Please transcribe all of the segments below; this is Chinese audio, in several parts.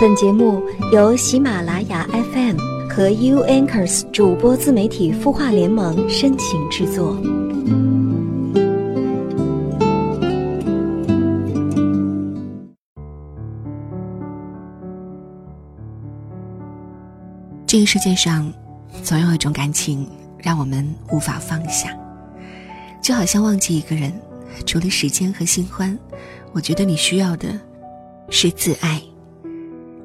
本节目由喜马拉雅 FM 和 U Anchors 主播自媒体孵化联盟深情制作。这个世界上，总有一种感情让我们无法放下，就好像忘记一个人，除了时间和新欢，我觉得你需要的是自爱。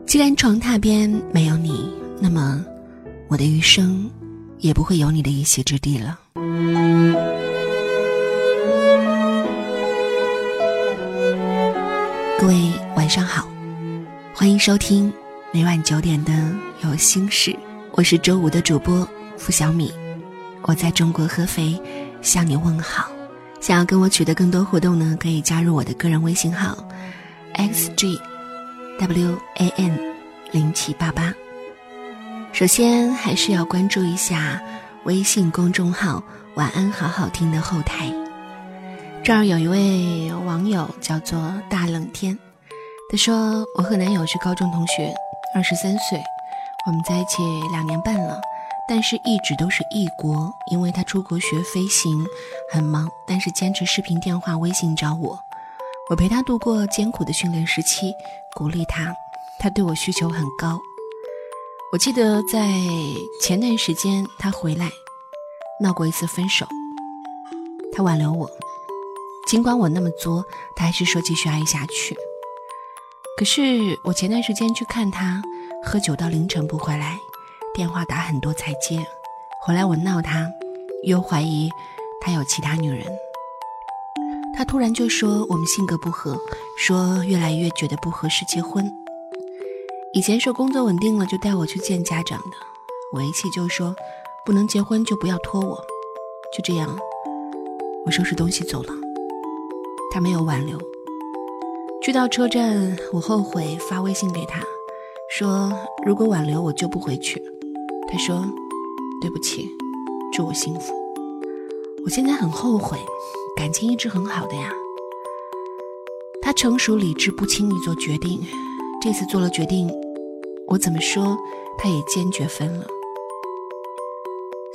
既然床榻边没有你，那么我的余生也不会有你的一席之地了。各位晚上好，欢迎收听。每晚九点的有心事，我是周五的主播付小米，我在中国合肥向你问好。想要跟我取得更多互动呢，可以加入我的个人微信号 xg w a n 零七八八。首先还是要关注一下微信公众号“晚安好好听”的后台，这儿有一位网友叫做大冷天，他说我和男友是高中同学。二十三岁，我们在一起两年半了，但是一直都是异国，因为他出国学飞行，很忙，但是坚持视频电话、微信找我，我陪他度过艰苦的训练时期，鼓励他，他对我需求很高。我记得在前段时间他回来，闹过一次分手，他挽留我，尽管我那么作，他还是说继续爱下去。可是我前段时间去看他，喝酒到凌晨不回来，电话打很多才接。回来我闹他，又怀疑他有其他女人。他突然就说我们性格不合，说越来越觉得不合适结婚。以前说工作稳定了就带我去见家长的，我一气就说不能结婚就不要拖我。就这样，我收拾东西走了。他没有挽留。去到车站，我后悔发微信给他，说如果挽留我就不回去。他说对不起，祝我幸福。我现在很后悔，感情一直很好的呀。他成熟理智，不轻易做决定。这次做了决定，我怎么说他也坚决分了。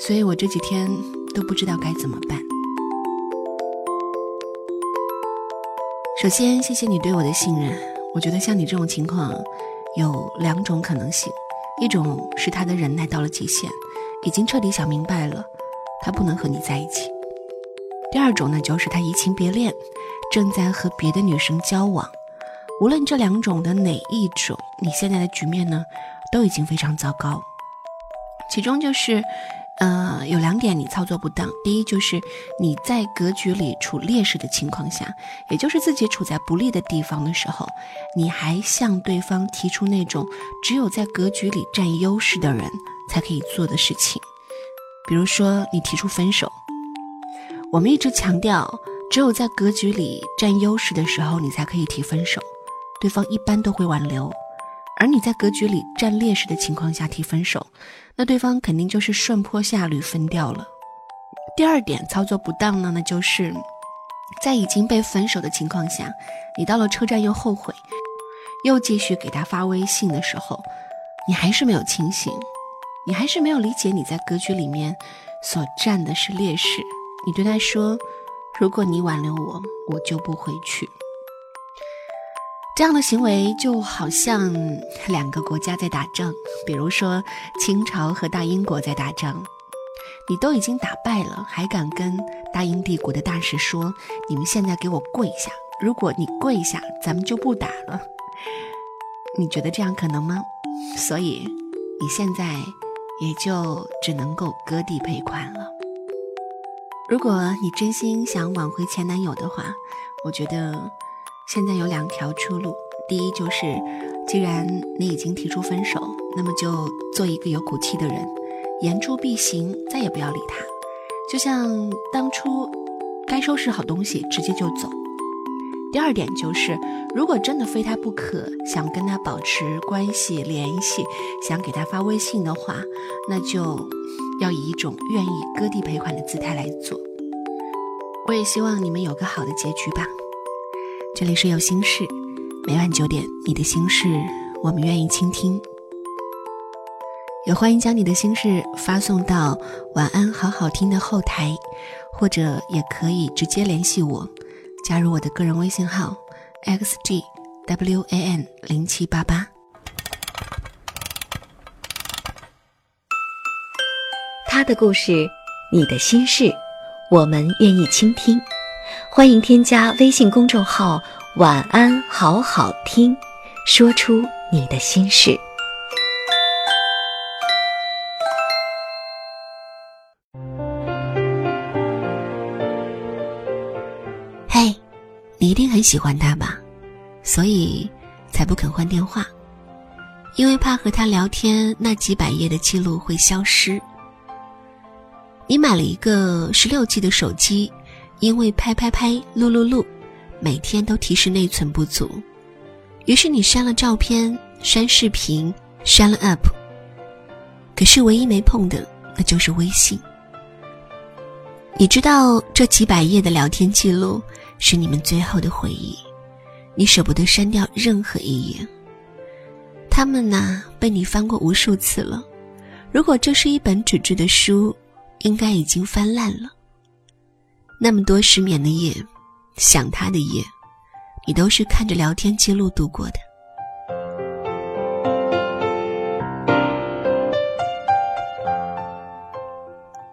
所以我这几天都不知道该怎么办。首先，谢谢你对我的信任。我觉得像你这种情况，有两种可能性：一种是他的忍耐到了极限，已经彻底想明白了，他不能和你在一起；第二种呢，就是他移情别恋，正在和别的女生交往。无论这两种的哪一种，你现在的局面呢，都已经非常糟糕。其中就是。呃，有两点你操作不当。第一，就是你在格局里处劣势的情况下，也就是自己处在不利的地方的时候，你还向对方提出那种只有在格局里占优势的人才可以做的事情。比如说，你提出分手。我们一直强调，只有在格局里占优势的时候，你才可以提分手，对方一般都会挽留。而你在格局里占劣势的情况下提分手。那对方肯定就是顺坡下驴分掉了。第二点操作不当呢，那就是在已经被分手的情况下，你到了车站又后悔，又继续给他发微信的时候，你还是没有清醒，你还是没有理解你在格局里面所占的是劣势。你对他说：“如果你挽留我，我就不回去。”这样的行为就好像两个国家在打仗，比如说清朝和大英国在打仗，你都已经打败了，还敢跟大英帝国的大使说：“你们现在给我跪下！如果你跪下，咱们就不打了。”你觉得这样可能吗？所以你现在也就只能够割地赔款了。如果你真心想挽回前男友的话，我觉得。现在有两条出路，第一就是，既然你已经提出分手，那么就做一个有骨气的人，言出必行，再也不要理他。就像当初，该收拾好东西，直接就走。第二点就是，如果真的非他不可，想跟他保持关系联系，想给他发微信的话，那就要以一种愿意割地赔款的姿态来做。我也希望你们有个好的结局吧。这里是有心事，每晚九点，你的心事我们愿意倾听。也欢迎将你的心事发送到“晚安好好听”的后台，或者也可以直接联系我，加入我的个人微信号 xgwan 零七八八。他的故事，你的心事，我们愿意倾听。欢迎添加微信公众号“晚安好好听”，说出你的心事。很喜欢他吧？所以才不肯换电话，因为怕和他聊天那几百页的记录会消失。你买了一个十六 G 的手机。因为拍拍拍、录录录，每天都提示内存不足，于是你删了照片、删视频、删了 App。可是唯一没碰的，那就是微信。你知道这几百页的聊天记录是你们最后的回忆，你舍不得删掉任何一页。他们呢，被你翻过无数次了。如果这是一本纸质的书，应该已经翻烂了。那么多失眠的夜，想他的夜，你都是看着聊天记录度过的。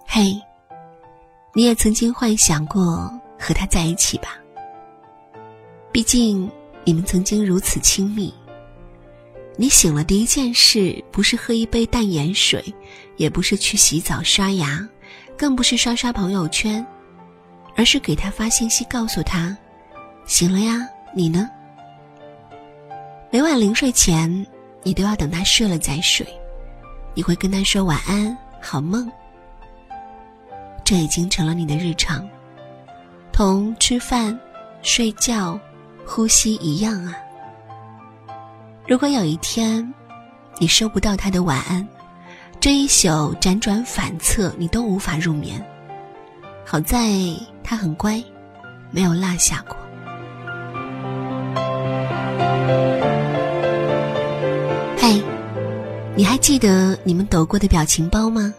嘿，你也曾经幻想过和他在一起吧？毕竟你们曾经如此亲密。你醒了第一件事，不是喝一杯淡盐水，也不是去洗澡刷牙，更不是刷刷朋友圈。而是给他发信息，告诉他：“醒了呀，你呢？”每晚临睡前，你都要等他睡了再睡。你会跟他说晚安，好梦。这已经成了你的日常，同吃饭、睡觉、呼吸一样啊。如果有一天，你收不到他的晚安，这一宿辗转反侧，你都无法入眠。好在。他很乖，没有落下过。嘿，你还记得你们抖过的表情包吗？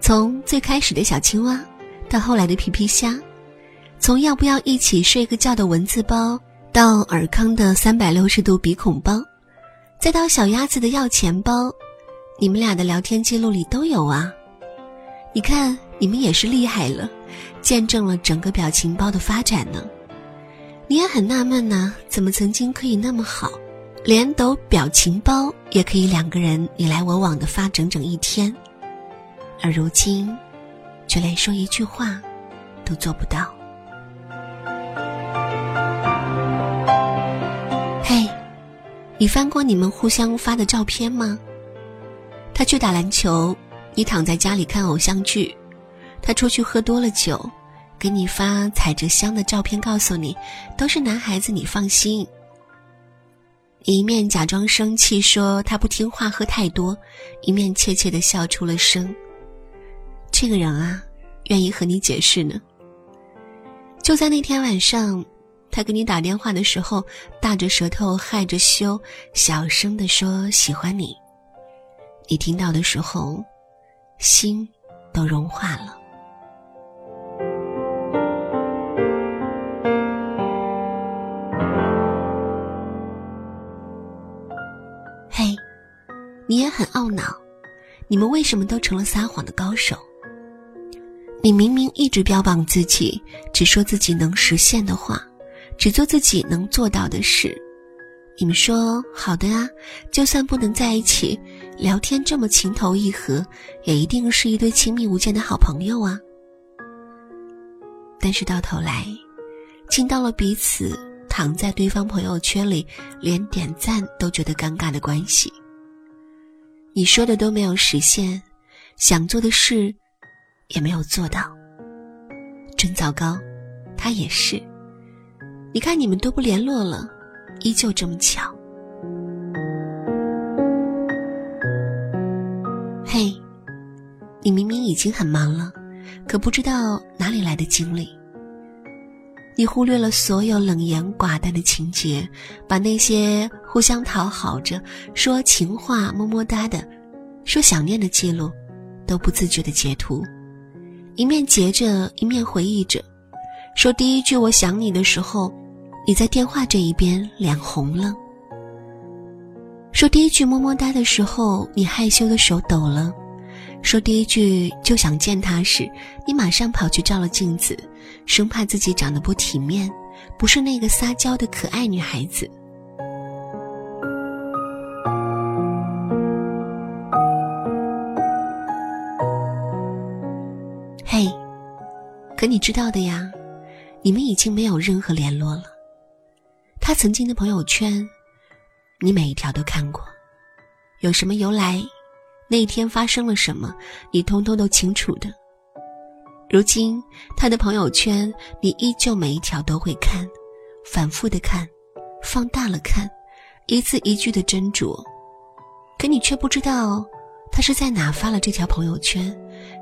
从最开始的小青蛙，到后来的皮皮虾，从要不要一起睡个觉的文字包，到尔康的三百六十度鼻孔包，再到小鸭子的要钱包，你们俩的聊天记录里都有啊。你看，你们也是厉害了。见证了整个表情包的发展呢，你也很纳闷呢，怎么曾经可以那么好，连抖表情包也可以两个人你来我往的发整整一天，而如今，却连说一句话都做不到。你翻过你们互相发的照片吗？他去打篮球，你躺在家里看偶像剧。他出去喝多了酒，给你发踩着香的照片，告诉你都是男孩子，你放心。一面假装生气说他不听话喝太多，一面怯怯的笑出了声。这个人啊，愿意和你解释呢。就在那天晚上，他给你打电话的时候，大着舌头害着羞，小声的说喜欢你。你听到的时候，心都融化了。嘿你也很懊恼，你们为什么都成了撒谎的高手？你明明一直标榜自己，只说自己能实现的话，只做自己能做到的事。你们说好的啊，就算不能在一起，聊天这么情投意合，也一定是一对亲密无间的好朋友啊。但是到头来，进到了彼此躺在对方朋友圈里，连点赞都觉得尴尬的关系。你说的都没有实现，想做的事也没有做到，真糟糕。他也是，你看你们都不联络了，依旧这么巧。嘿，你明明已经很忙了，可不知道哪里来的精力。你忽略了所有冷言寡淡的情节，把那些互相讨好着、说情话、么么哒的、说想念的记录，都不自觉的截图，一面截着，一面回忆着，说第一句“我想你”的时候，你在电话这一边脸红了；说第一句“么么哒”的时候，你害羞的手抖了。说第一句就想见他时，你马上跑去照了镜子，生怕自己长得不体面，不是那个撒娇的可爱女孩子。嘿，可你知道的呀，你们已经没有任何联络了。他曾经的朋友圈，你每一条都看过，有什么由来？那一天发生了什么，你通通都清楚的。如今他的朋友圈，你依旧每一条都会看，反复的看，放大了看，一字一句的斟酌。可你却不知道，他是在哪发了这条朋友圈，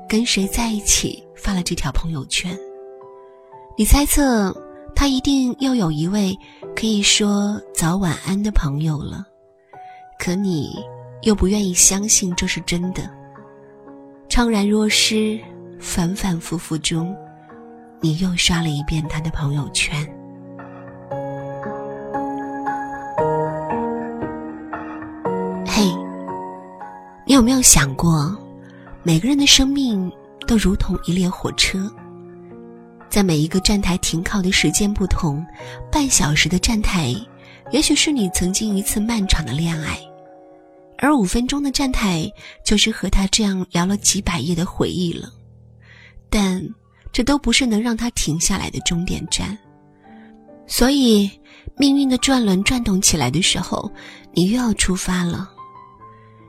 跟谁在一起发了这条朋友圈。你猜测，他一定又有一位可以说早晚安的朋友了。可你。又不愿意相信这是真的，怅然若失，反反复复中，你又刷了一遍他的朋友圈。嘿，你有没有想过，每个人的生命都如同一列火车，在每一个站台停靠的时间不同，半小时的站台，也许是你曾经一次漫长的恋爱。而五分钟的站台，就是和他这样聊了几百页的回忆了，但这都不是能让他停下来的终点站。所以，命运的转轮转动起来的时候，你又要出发了。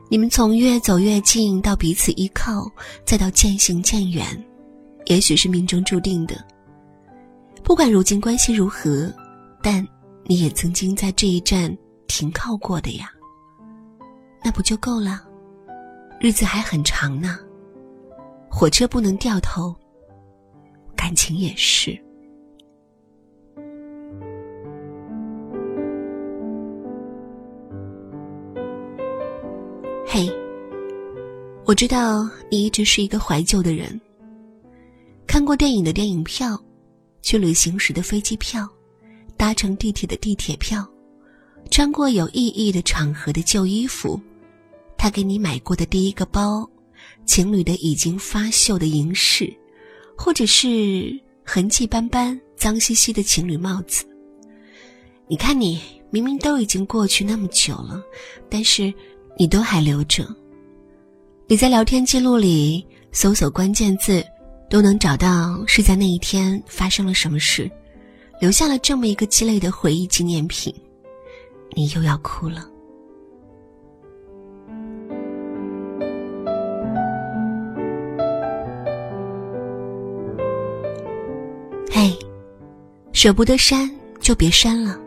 你们从越走越近到彼此依靠，再到渐行渐远，也许是命中注定的。不管如今关系如何，但你也曾经在这一站停靠过的呀。那不就够了？日子还很长呢。火车不能掉头，感情也是。嘿，我知道你一直是一个怀旧的人。过电影的电影票，去旅行时的飞机票，搭乘地铁的地铁票，穿过有意义的场合的旧衣服。他给你买过的第一个包，情侣的已经发锈的银饰，或者是痕迹斑斑、脏兮兮的情侣帽子。你看，你明明都已经过去那么久了，但是你都还留着。你在聊天记录里搜索关键字，都能找到是在那一天发生了什么事，留下了这么一个鸡肋的回忆纪念品。你又要哭了。舍不得删就别删了，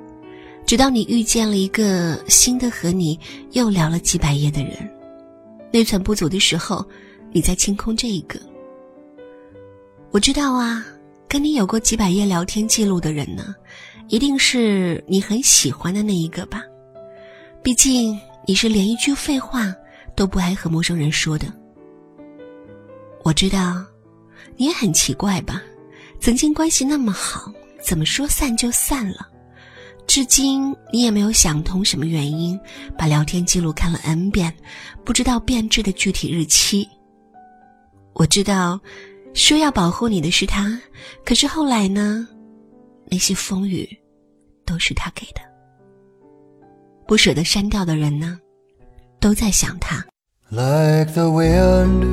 直到你遇见了一个新的和你又聊了几百页的人，内存不足的时候，你再清空这一个。我知道啊，跟你有过几百页聊天记录的人呢，一定是你很喜欢的那一个吧？毕竟你是连一句废话都不爱和陌生人说的。我知道，你也很奇怪吧？曾经关系那么好。怎么说散就散了？至今你也没有想通什么原因，把聊天记录看了 n 遍，不知道变质的具体日期。我知道，说要保护你的是他，可是后来呢？那些风雨，都是他给的。不舍得删掉的人呢，都在想他。Like the wind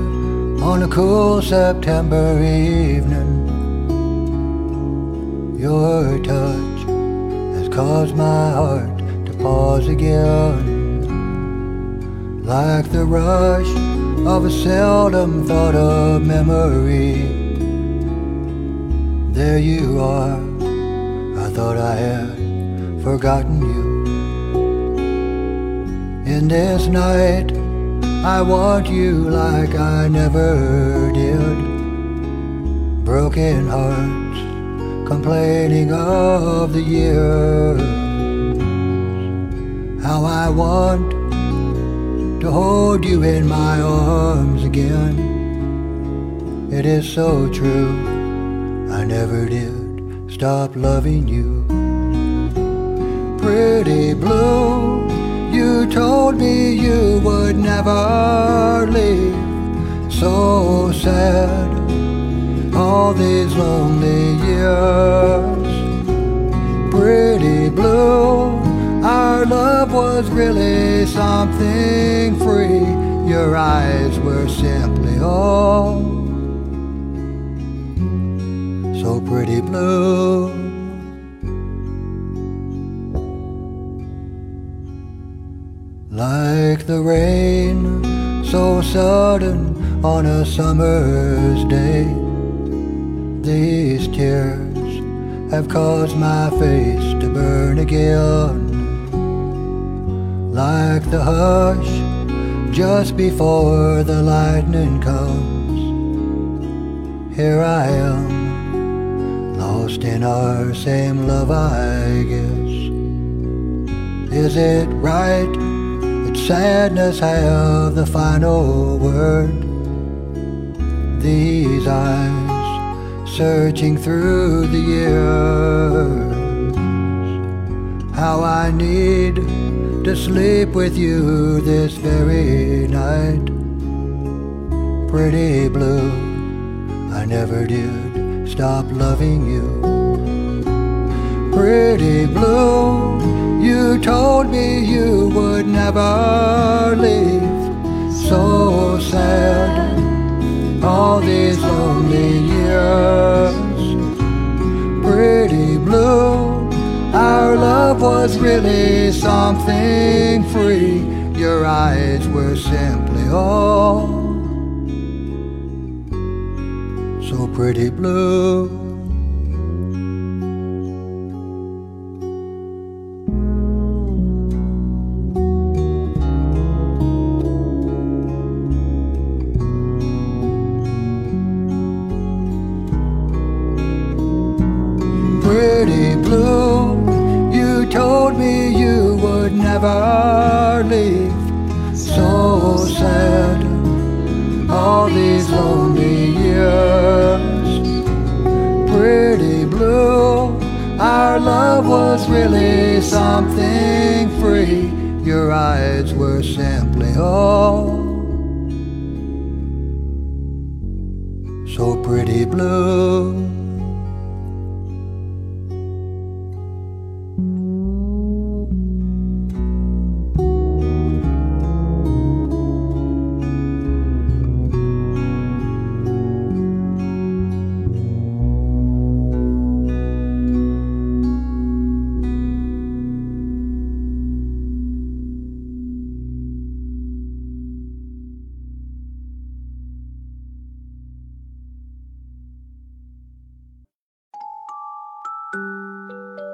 on a cool September evening. Your touch has caused my heart to pause again Like the rush of a seldom thought of memory. There you are, I thought I had forgotten you. In this night, I want you like I never did. Broken hearts complaining of the years. How I want to hold you in my arms again. It is so true, I never did stop loving you. Pretty blue, you told me you would never leave. So sad, all these lonely years. Something free. Your eyes were simply all so pretty blue. Like the rain, so sudden on a summer's day. These tears have caused my face to burn again. Like the hush just before the lightning comes. Here I am, lost in our same love, I guess. Is it right that sadness have the final word? These eyes searching through the years. How I need to sleep with you this very night. Pretty blue, I never did stop loving you. Pretty blue, you told me you would never leave. So sad, all these lonely years. Pretty blue, our love was really something free. Your eyes were simply all so pretty blue. Betty Blue.